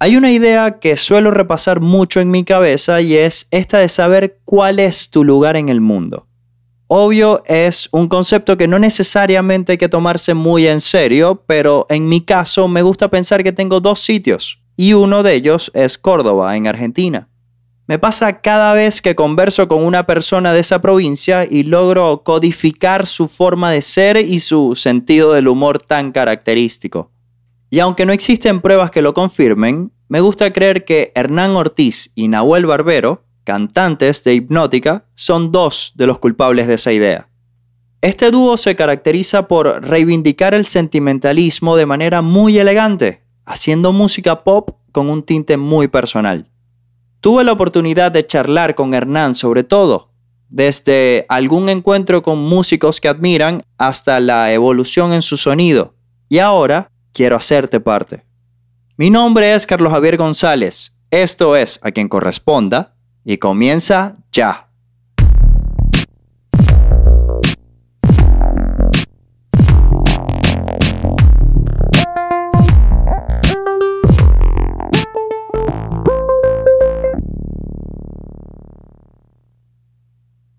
Hay una idea que suelo repasar mucho en mi cabeza y es esta de saber cuál es tu lugar en el mundo. Obvio es un concepto que no necesariamente hay que tomarse muy en serio, pero en mi caso me gusta pensar que tengo dos sitios y uno de ellos es Córdoba, en Argentina. Me pasa cada vez que converso con una persona de esa provincia y logro codificar su forma de ser y su sentido del humor tan característico. Y aunque no existen pruebas que lo confirmen, me gusta creer que Hernán Ortiz y Nahuel Barbero, cantantes de Hipnótica, son dos de los culpables de esa idea. Este dúo se caracteriza por reivindicar el sentimentalismo de manera muy elegante, haciendo música pop con un tinte muy personal. Tuve la oportunidad de charlar con Hernán sobre todo, desde algún encuentro con músicos que admiran hasta la evolución en su sonido, y ahora quiero hacerte parte. Mi nombre es Carlos Javier González, esto es a quien corresponda y comienza ya.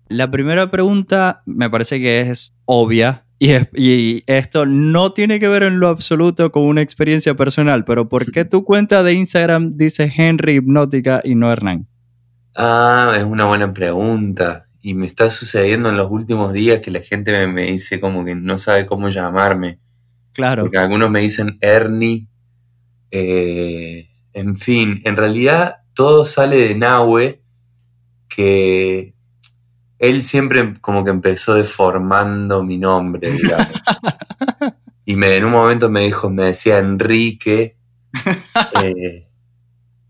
La primera pregunta me parece que es obvia y, esto no tiene que ver en lo absoluto con una experiencia personal, pero ¿por qué tu cuenta de Instagram dice Henry Hipnótica y no Hernán? Ah, es una buena pregunta. Y me está sucediendo en los últimos días que la gente me, dice como que no sabe cómo llamarme. Claro. Porque algunos me dicen Ernie. Eh, en fin, en realidad todo sale de Nahue, que él siempre como que empezó deformando mi nombre, digamos. y me, en un momento me dijo, me decía Enrique. Eh,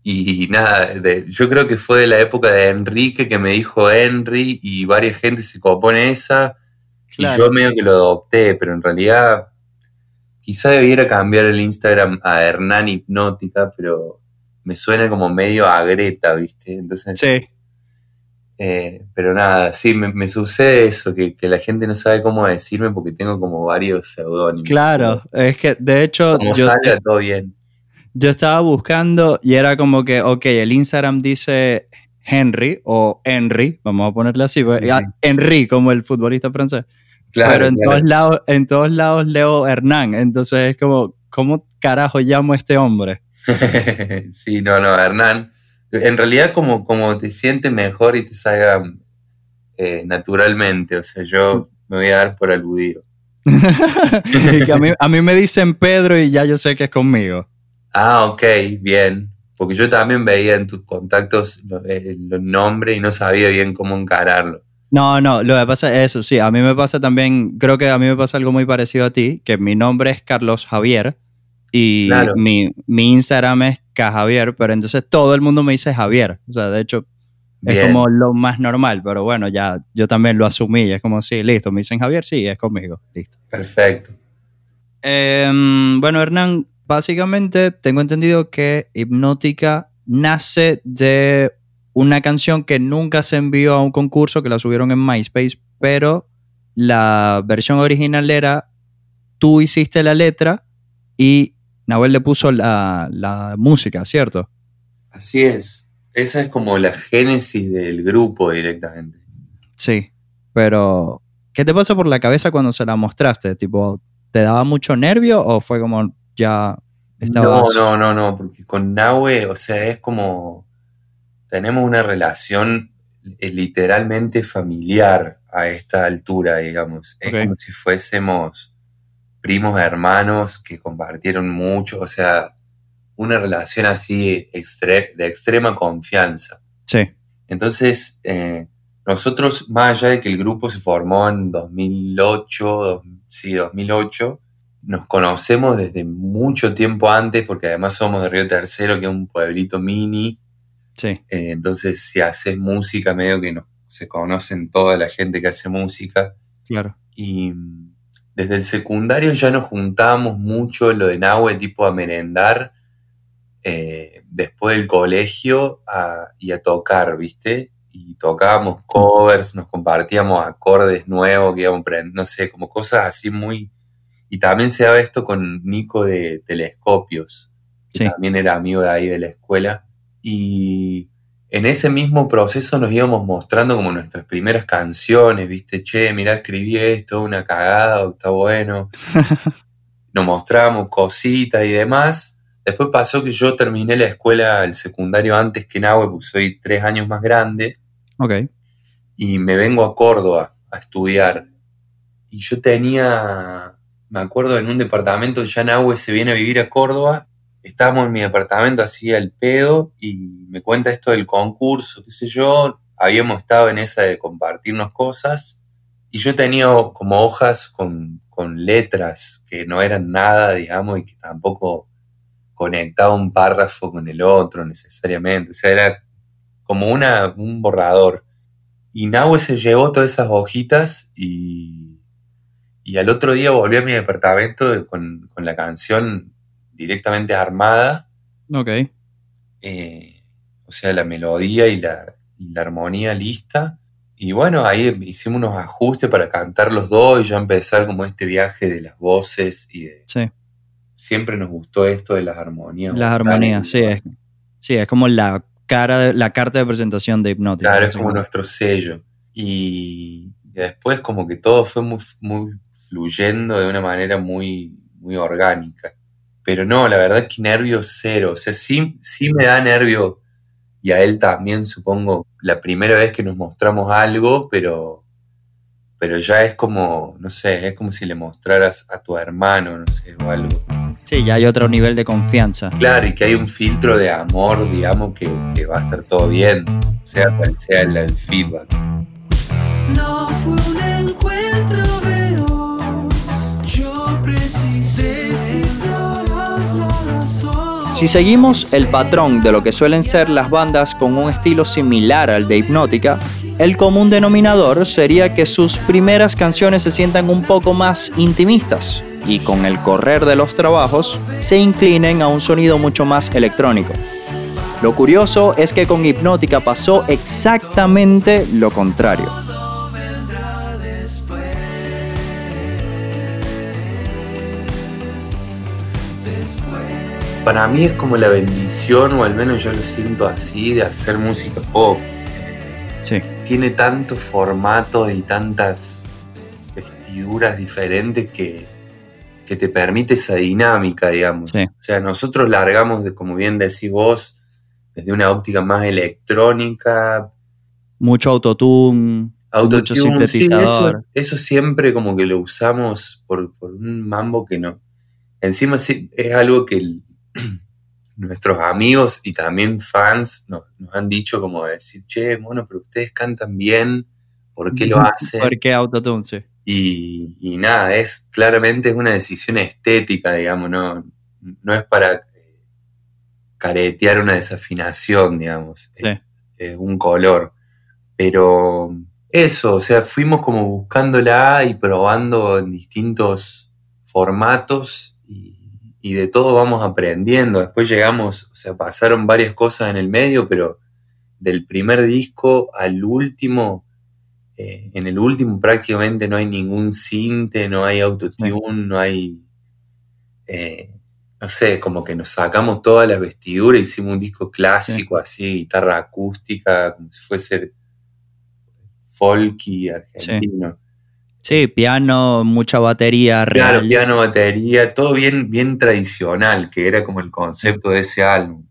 y, nada, yo creo que fue de la época de Enrique que me dijo Henry y varias gente se copone esa. Y yo medio que lo adopté, pero en realidad quizá debiera cambiar el Instagram a Hernán Hipnótica, pero me suena como medio a Greta, ¿viste? Entonces, sí. Eh, pero nada, sí, me, sucede eso, que, la gente no sabe cómo decirme porque tengo como varios seudónimos. Claro, es que de hecho... Como yo, salga todo bien. Yo estaba buscando y era como que, ok, el Instagram dice Henry o Henry, vamos a ponerle así, pues, ah, Henry como el futbolista francés. Claro, pero en, Todos lados, en todos lados leo Hernán, entonces es como, ¿cómo carajo llamo a este hombre? sí, no, no, Hernán en realidad como, como te sientes mejor y te salga eh, naturalmente. O sea, yo me voy a dar por aludido. a, mí, me dicen Pedro y ya yo sé que es conmigo. Ah, ok, bien. Porque yo también veía en tus contactos eh, los, nombres y no sabía bien cómo encararlo. No, no, lo que pasa es eso, sí, a mí me pasa también, creo que a mí me pasa algo muy parecido a ti, que mi nombre es Carlos Javier, y mi, Instagram es Javier, pero entonces todo el mundo me dice Javier. O sea, de hecho, es como lo más normal, pero bueno, ya yo también lo asumí. Es como, sí, listo, me dicen Javier, sí, es conmigo, listo. Perfecto. Em, bueno, Hernán, básicamente tengo entendido que Hipnótica nace de una canción que nunca se envió a un concurso, que la subieron en MySpace, pero la versión original era tú hiciste la letra y Nahuel le puso la, música, ¿cierto? Así es. Esa es como la génesis del grupo directamente. Sí, pero ¿qué te pasó por la cabeza cuando se la mostraste? Tipo, ¿te daba mucho nervio o fue como ya estaba No, no, no, no, porque con Nahue, o sea, es como tenemos una relación eh, literalmente familiar a esta altura, digamos. Es como si fuésemos primos hermanos que compartieron mucho, o sea, una relación así de extrema confianza. Sí. Entonces, eh, nosotros, más allá de que el grupo se formó en 2008, sí, 2008, nos conocemos desde mucho tiempo antes, porque además somos de Río Tercero, que es un pueblito mini. Sí. Eh, entonces, si haces música, medio que no, se conocen toda la gente que hace música. Claro. Y desde el secundario ya nos juntábamos mucho lo de Nahue, tipo a merendar eh, después del colegio y a tocar, ¿viste? Y tocábamos covers, nos compartíamos acordes nuevos que íbamos no sé, como cosas así muy... Y también se daba esto con Nico de Telescopios. que también era amigo de ahí de la escuela. Y en ese mismo proceso nos íbamos mostrando como nuestras primeras canciones, viste, che, mira, escribí esto, una cagada, está bueno. nos mostrábamos cositas y demás. Después pasó que yo terminé la escuela, el secundario antes que Nahue, porque soy tres años más grande. Ok. Y me vengo a Córdoba a estudiar. Y yo tenía, me acuerdo, en un departamento, ya Nahue se viene a vivir a Córdoba. Estábamos en mi departamento así al pedo y me cuenta esto del concurso, qué sé yo. Habíamos estado en esa de compartirnos cosas. Y yo tenía como hojas con, con letras que no eran nada, digamos, y que tampoco conectaba un párrafo con el otro necesariamente. O sea, era como una, un borrador. Y Nahue se llevó todas esas hojitas y, y al otro día volví a mi departamento con, con la canción directamente armada. Ok. Eh, o sea, la melodía y la, y la armonía lista. Y bueno, ahí hicimos unos ajustes para cantar los dos y ya empezar como este viaje de las voces y de... Sí. Siempre nos gustó esto de las armonías. Las armonías, sí. Es, sí, es como la cara de, la carta de presentación de Hipnótica. Claro, es como nuestro sello. Y después como que todo fue muy, muy fluyendo de una manera muy, muy orgánica. Pero no, la verdad que nervios cero. O sea, sí, sí me da nervio y a él también, supongo, la primera vez que nos mostramos algo, pero, pero ya es como, no sé, es como si le mostraras a tu hermano, no sé, o algo. Sí, ya hay otro nivel de confianza. Claro, y que hay un filtro de amor, digamos, que, que va a estar todo bien, sea cual sea el, el feedback. Si seguimos el patrón de lo que suelen ser las bandas con un estilo similar al de Hipnótica, el común denominador sería que sus primeras canciones se sientan un poco más intimistas y con el correr de los trabajos se inclinen a un sonido mucho más electrónico. Lo curioso es que con Hipnótica pasó exactamente lo contrario. Para mí es como la bendición, o al menos yo lo siento así, de hacer música pop. Sí. Tiene tantos formatos y tantas vestiduras diferentes que, que te permite esa dinámica, digamos. Sí. O sea, nosotros largamos, de, como bien decís vos, desde una óptica más electrónica, Mucho autotune, mucho autotune, sí, eso, sintetizador. eso siempre como que lo usamos por, por un mambo que no. Encima sí, es algo que el- nuestros amigos y también fans nos, nos han dicho como decir, che, bueno, pero ustedes cantan bien, ¿por qué lo hacen? ¿Por qué autotune? Sí. Y, y nada, es claramente es una decisión estética, digamos, no, no es para eh, caretear una desafinación, digamos, es, es un color. Pero eso, o sea, fuimos como buscándola y probando en distintos formatos y, y de todo vamos aprendiendo. Después llegamos, o sea, pasaron varias cosas en el medio, pero del primer disco al último, eh, en el último prácticamente no hay ningún cinte, no hay autotune, no hay, eh, no sé, como que nos sacamos toda la vestidura, hicimos un disco clásico así, guitarra acústica, como si fuese folky argentino. Sí, piano, mucha batería real. Claro, piano, batería, todo bien, bien tradicional, que era como el concepto de ese álbum.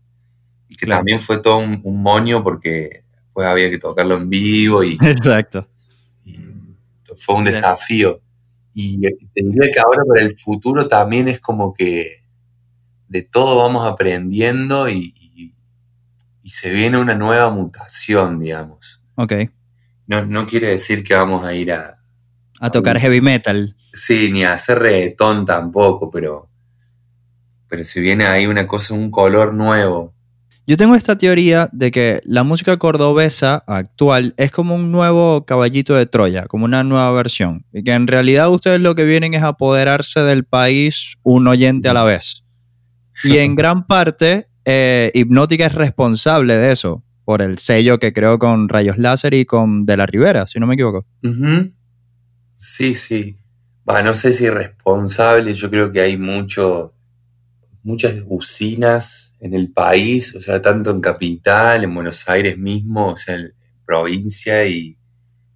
Y que Claro. también fue todo un, un moño porque después había que tocarlo en vivo y, Exacto. y fue un Claro. desafío. Y te diría que ahora para el futuro también es como que de todo vamos aprendiendo y, y- y se viene una nueva mutación, digamos. Ok. No, no quiere decir que vamos a ir a, A tocar heavy metal. Sí, ni a hacer reggaetón tampoco, pero, pero si viene ahí una cosa, un color nuevo. Yo tengo esta teoría de que la música cordobesa actual es como un nuevo caballito de Troya, como una nueva versión. Y que en realidad ustedes lo que vienen es apoderarse del país un oyente a la vez. Y en gran parte, eh, Hipnótica es responsable de eso, por el sello que creó con Rayos Láser y con De la Rivera, si no me equivoco. Sí, sí. Va, no sé si responsable, yo creo que hay mucho, muchas usinas en el país, o sea, tanto en Capital, en Buenos Aires mismo, o sea, en provincia y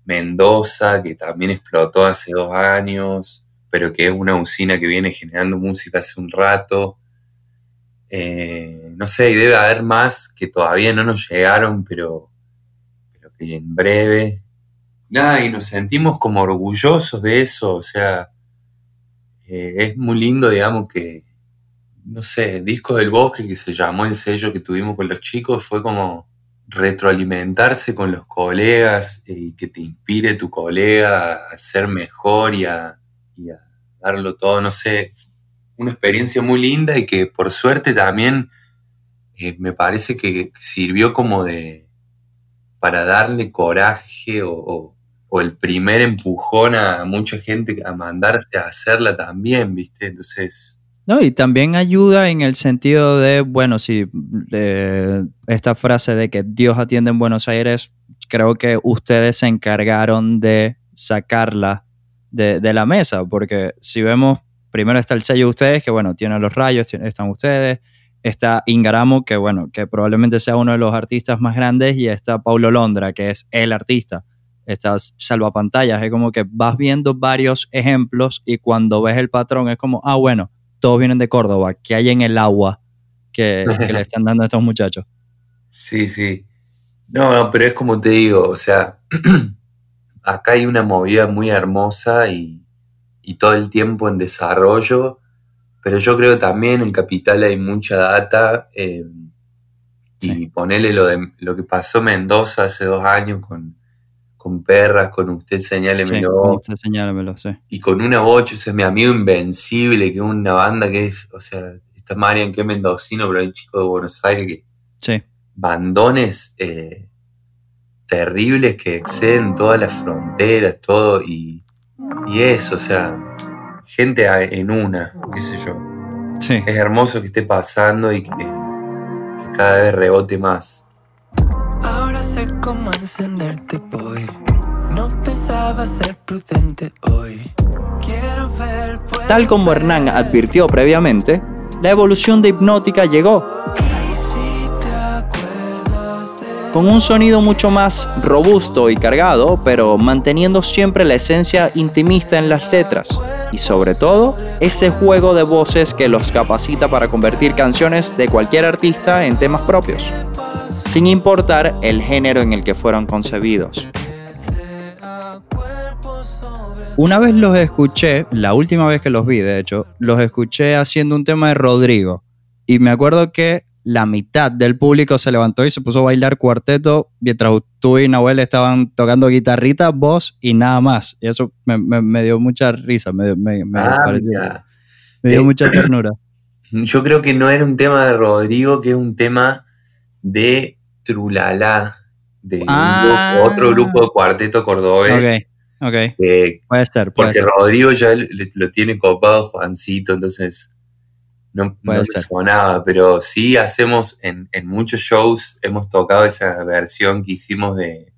Mendoza, que también explotó hace dos años, pero que es una usina que viene generando música hace un rato. Eh, no sé, y debe haber más que todavía no nos llegaron, pero, pero que en breve. Nada, y nos sentimos como orgullosos de eso, o sea, eh, es muy lindo, digamos, que, no sé, Disco del Bosque, que se llamó el sello que tuvimos con los chicos, fue como retroalimentarse con los colegas y que te inspire tu colega a ser mejor y a, y a darlo todo, no sé, una experiencia muy linda y que por suerte también eh, me parece que sirvió como de para darle coraje o- o el primer empujón a mucha gente a mandarse a hacerla también, ¿viste? Entonces, No, y también ayuda en el sentido de, bueno, si eh, esta frase de que Dios atiende en Buenos Aires, creo que ustedes se encargaron de sacarla de, de la mesa, porque si vemos, primero está el sello de ustedes, que bueno, tiene los rayos, están ustedes, está Ingaramo, que bueno, que probablemente sea uno de los artistas más grandes, y está Paulo Londra, que es el artista. Está Salvapantallas, es como que vas viendo varios ejemplos y cuando ves el patrón es como, ah, bueno, todos vienen de Córdoba, que hay en el agua que, que le están dando a estos muchachos. sí, sí. No, no, pero es como te digo, o sea, acá hay una movida muy hermosa y, y todo el tiempo en desarrollo, pero yo creo también en Capital hay mucha data eh, y Sí. ponerle lo, de, lo que pasó en Mendoza hace dos años con, con Perras, con Usted Sí, Señálemelo, usted señálamelo, sí. y con una bocha, ese es mi amigo Invencible, que es una banda que es, o sea, está Marian que es mendocino, pero hay un chico de Buenos Aires que Sí, bandones eh, terribles que exceden todas las fronteras, todo, y, y eso, o sea, gente en una, qué sé yo. sí. Es hermoso que esté pasando y que, que cada vez rebote más. Ahora sé cómo encenderte voy. No pensaba ser prudente hoy. Quiero ver. puedo Tal como Hernán advirtió previamente, la evolución de Hipnótica llegó con un sonido mucho más robusto y cargado, pero manteniendo siempre la esencia intimista en las letras y sobre todo ese juego de voces que los capacita para convertir canciones de cualquier artista en temas propios, sin importar el género en el que fueron concebidos. Una vez los escuché, la última vez que los vi, de hecho, los escuché haciendo un tema de Rodrigo. Y me acuerdo que la mitad del público se levantó y se puso a bailar cuarteto mientras tú y Nahuel estaban tocando guitarrita, voz y nada más. Y eso me, me- me dio mucha risa, me, me- me Ah, pareció- mira. me dio Eh, mucha ternura. Yo creo que no era un tema de Rodrigo, que es un tema de Trulala, de un Ah. grupo- otro grupo de cuarteto cordobés. Ok, ok. que- Puede ser, puede porque ser. Rodrigo ya le- lo tiene copado Juancito, entonces no, no me sonaba, pero sí hacemos en, en muchos shows, hemos tocado esa versión que hicimos de,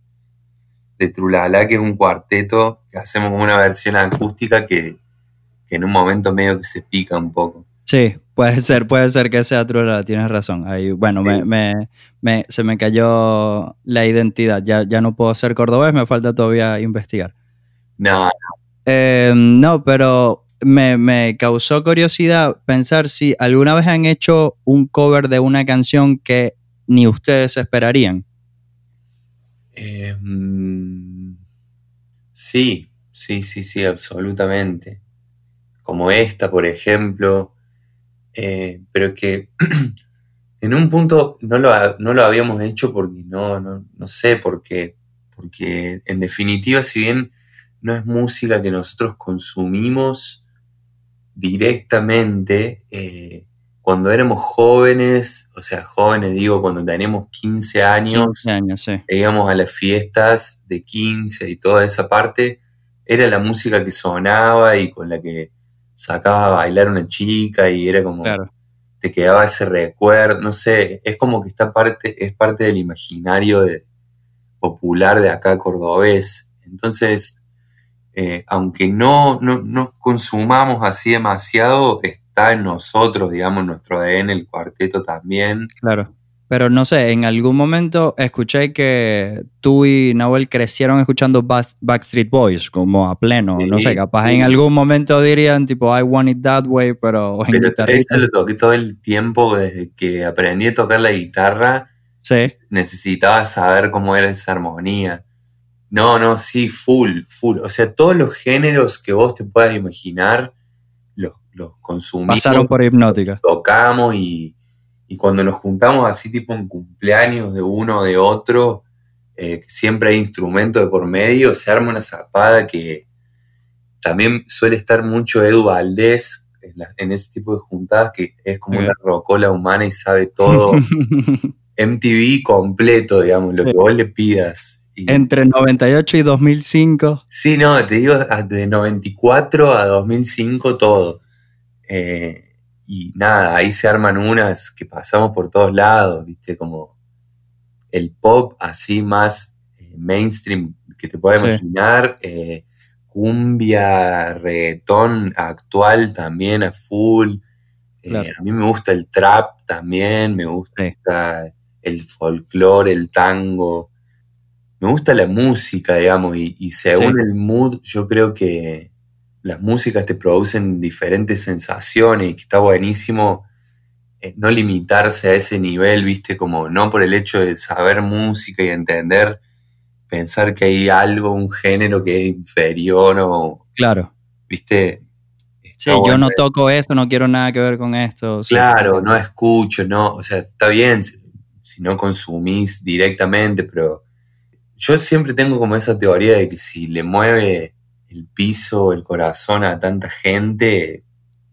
de Trulala, que es un cuarteto, que hacemos como una versión acústica que, que en un momento medio que se pica un poco. Sí, puede ser, puede ser que sea Trulala, tienes razón. Ahí, bueno, Sí. me, me- me- se me cayó la identidad. Ya, ya no puedo ser cordobés, me falta todavía investigar. No, Eh, no, pero me, me causó curiosidad pensar si alguna vez han hecho un cover de una canción que ni ustedes esperarían. Eh, sí, sí, sí, sí, absolutamente. Como esta, por ejemplo. Eh, pero que en un punto no lo, no lo habíamos hecho porque no, no, no sé por qué. Porque en definitiva, si bien no es música que nosotros consumimos directamente, eh, cuando éramos jóvenes, o sea, jóvenes digo, cuando teníamos 15 años, 15 años, sí. íbamos a las fiestas de 15 y toda esa parte, era la música que sonaba y con la que sacaba a bailar una chica y era como, Claro. te quedaba ese recuerdo, no sé, es como que está parte, es parte del imaginario de- popular de acá cordobés. Entonces, eh, aunque no, no, no consumamos así demasiado, es- está en nosotros, digamos, nuestro ADN, el cuarteto también. Claro. Pero no sé, en algún momento escuché que tú y Nahuel crecieron escuchando Backstreet Boys como a pleno. no sé, capaz en algún momento dirían tipo I want it that way, pero en pero Eso lo toqué todo el tiempo desde que aprendí a tocar la guitarra. Sí. Necesitaba saber cómo era esa armonía. No, no, sí, full, full. O sea, todos los géneros que vos te puedas imaginar los, los consumimos. Pasaron por hipnótica. Tocamos y y cuando nos juntamos así tipo en cumpleaños de uno o de otro, eh, siempre hay instrumentos de por medio, se arma una zapada que también suele estar mucho Edu Valdés en, ese tipo de juntadas, que es como una rocola humana y sabe todo. MTV completo, digamos, lo que vos le pidas. Entre 98 y 2005. Sí, no, te digo, de 94 a 2005 todo. Eh, y nada, ahí se arman unas que pasamos por todos lados, viste, como el pop así más eh, mainstream que te puedas imaginar, eh, cumbia, reggaetón actual también a full. Eh, a mí me gusta el trap también, me gusta el folclore, el tango. Me gusta la música, digamos, y, según el mood, yo creo que, las músicas te producen diferentes sensaciones y que está buenísimo eh, no limitarse a ese nivel, viste, como no por el hecho de saber música y entender, pensar que hay algo, un género que es inferior o... Claro. Viste. Sí, yo no toco esto, no quiero nada que ver con esto. Claro, no escucho, no, o sea, está bien si, si no consumís directamente, pero yo siempre tengo como esa teoría de que si le mueve el piso, el corazón a tanta gente.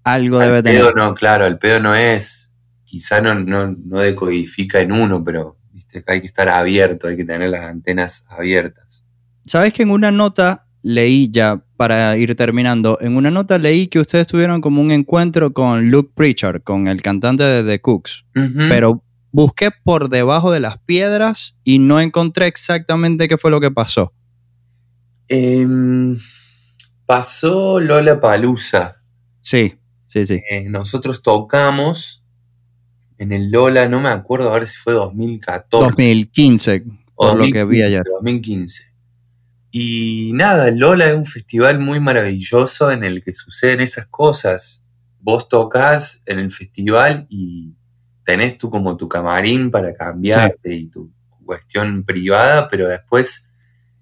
Algo debe tener. No, claro, el pedo no es, quizá no, no, decodifica en uno, pero viste hay que estar abierto, hay que tener las antenas abiertas. Sabes que en una nota leí ya, para ir terminando, en una nota leí que ustedes tuvieron como un encuentro con Luke Pritchard, con el cantante de The Cooks, pero busqué por debajo de las piedras y no encontré exactamente qué fue lo que pasó. Eh, pasó Lola Palusa. Sí, sí, sí. Eh, nosotros tocamos en el Lola, no me acuerdo a ver si fue 2014. 2015, por lo que vi ayer. 2015. Y nada, el Lola es un festival muy maravilloso en el que suceden esas cosas. Vos tocas en el festival y tenés tú como tu camarín para cambiarte y tu cuestión privada, pero después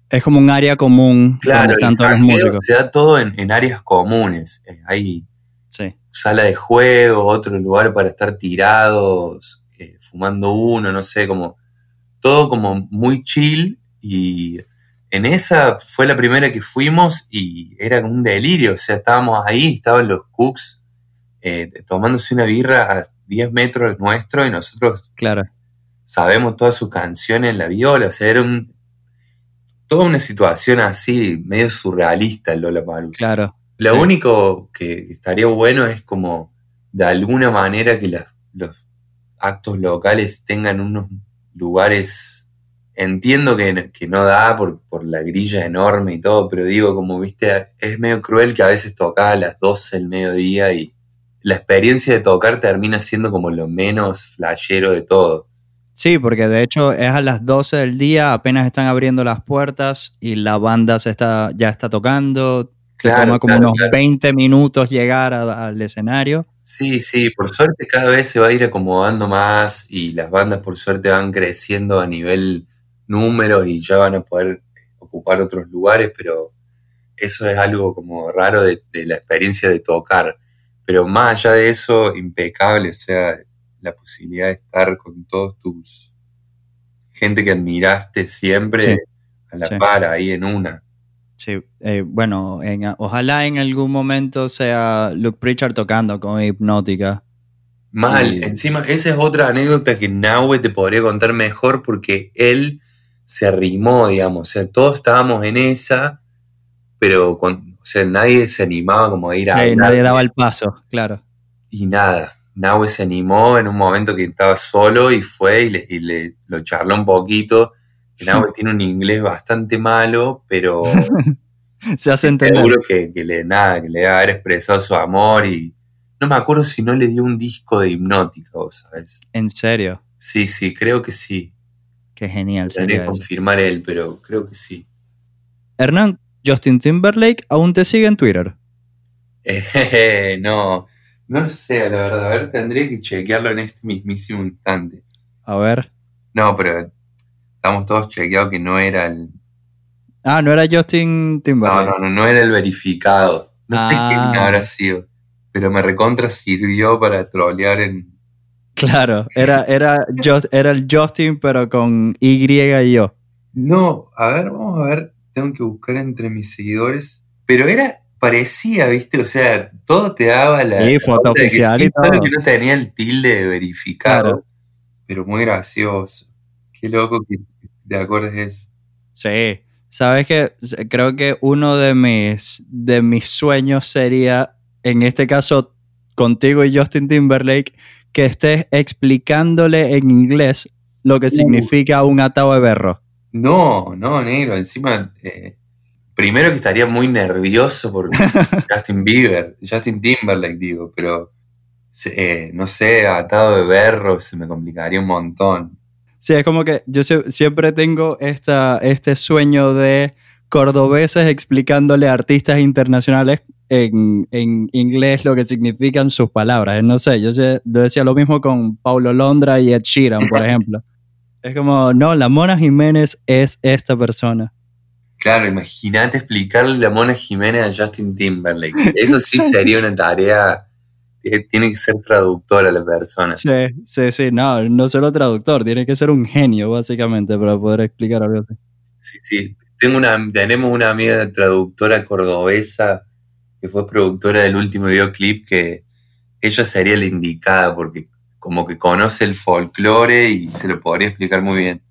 es como un área común. Claro, se da todo en, áreas comunes. Eh, hay sala de juego, otro lugar para estar tirados, eh, fumando uno, no sé, como todo como muy chill. Y en esa fue la primera que fuimos y era un delirio. O sea, estábamos ahí, estaban los cooks eh, tomándose una birra a 10 metros nuestro y nosotros claro. sabemos todas sus canciones en la viola. O sea, era un, toda una situación así, medio surrealista el Lola. Claro. Lo único que estaría bueno es como de alguna manera que los actos locales tengan unos lugares. Entiendo que, no da por, la grilla enorme y todo, pero digo, como viste, es medio cruel que a veces toca a las 12 del mediodía y la experiencia de tocar termina siendo como lo menos flashero de todo. Sí, porque de hecho es a las 12 del día, apenas están abriendo las puertas y la banda se está, ya está tocando. Claro, toma como unos 20 minutos llegar al escenario. Sí, sí, por suerte cada vez se va a ir acomodando más y las bandas por suerte van creciendo a nivel número y ya van a poder ocupar otros lugares, pero eso es algo como raro de, de la experiencia de tocar. Pero más allá de eso, impecable, o sea, la posibilidad de estar con todos tus gente que admiraste siempre a la par, ahí en una. Sí, eh, bueno, ojalá en algún momento sea Luke Pritchard tocando con Hipnótica. Mal, encima, esa es otra anécdota que Nahue te podría contar mejor porque él se arrimó, digamos, o sea, todos estábamos en esa, pero o sea, nadie se animaba como a ir a... nadie daba el paso, claro. Y nada, Nahue se animó en un momento que estaba solo y fue y le, lo charló un poquito. Nahue tiene un inglés bastante malo, pero se hace entender. Seguro que, le, nada, que le debe haber expresado su amor y, no me acuerdo si no le dio un disco de hipnótica, vos sabés. ¿En serio? Sí, sí, creo que sí. Qué genial sería que confirmar él, pero creo que sí. Hernán, Justin Timberlake aún te sigue en Twitter. Eh, no, no lo sé, la verdad. A ver, tendría que chequearlo en este mismísimo instante. A ver. No, pero estamos todos chequeados que no era el. Ah, no era Justin No, Timberlake. no, no, no era el verificado. No sé Ah. quién habrá sido. Pero me recontra sirvió para trolear en. Claro, era, era, Just- era el Justin, pero con Y y yo. No, a ver, vamos a ver. Tengo que buscar entre mis seguidores. Pero era. Parecía, ¿viste? O sea, todo te daba la. Sí, foto oficial y todo. que no tenía el tilde de verificado. Claro. Pero muy gracioso. Qué loco que te acuerdes de eso. Sí. Sabes que creo que uno de mis, de mis sueños sería, en este caso, contigo y Justin Timberlake, que estés explicándole en inglés lo que Uh. significa un atado de berro. No, no, negro. Encima, eh, primero que estaría muy nervioso por Justin Bieber, Justin Timberlake, digo, pero eh, no sé, atado de berro se me complicaría un montón. Sí, es como que yo sie- siempre tengo esta, este sueño de cordobeses explicándole a artistas internacionales en, en inglés lo que significan sus palabras. No sé, yo, sé- yo decía lo mismo con Paulo Londra y Ed Sheeran, por ejemplo. Es como, no, la Mona Jiménez es esta persona. Claro, imagínate explicarle la Mona Jiménez a Justin Timberlake. Eso sí sería una tarea. eh, Tiene que ser traductora la persona. Sí, sí, sí, no, no solo traductor, tiene que ser un genio, básicamente, para poder explicar algo así. Sí, sí. Tengo una, tenemos una amiga traductora cordobesa que fue productora del último videoclip que ella sería la indicada porque como que conoce el folclore y se lo podría explicar muy bien.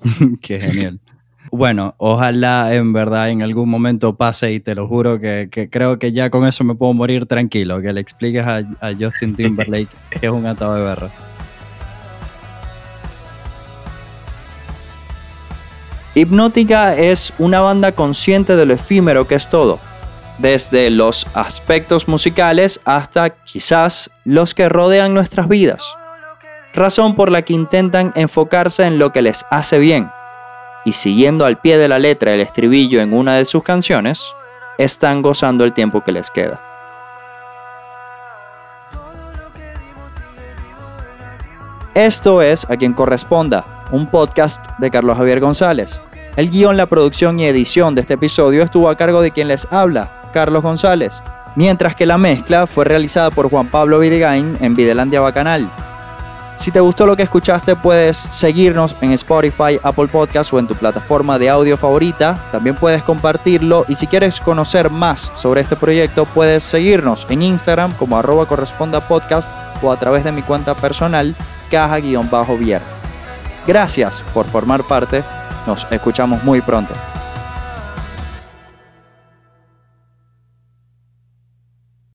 Qué genial. Bueno, ojalá en verdad en algún momento pase y te lo juro que, que creo que ya con eso me puedo morir tranquilo, que le expliques a, a Justin Timberlake que es un atado de berro. Hipnótica es una banda consciente de lo efímero que es todo, desde los aspectos musicales hasta quizás los que rodean nuestras vidas razón por la que intentan enfocarse en lo que les hace bien, y siguiendo al pie de la letra el estribillo en una de sus canciones, están gozando el tiempo que les queda. Esto es A quien corresponda, un podcast de Carlos Javier González. El guion, la producción y edición de este episodio estuvo a cargo de quien les habla, Carlos González, mientras que la mezcla fue realizada por Juan Pablo Vidigain en Videlandia Bacanal. Si te gustó lo que escuchaste, puedes seguirnos en Spotify, Apple Podcast o en tu plataforma de audio favorita. También puedes compartirlo y si quieres conocer más sobre este proyecto, puedes seguirnos en Instagram como arroba corresponda podcast o a través de mi cuenta personal caja-viernes. Gracias por formar parte. Nos escuchamos muy pronto.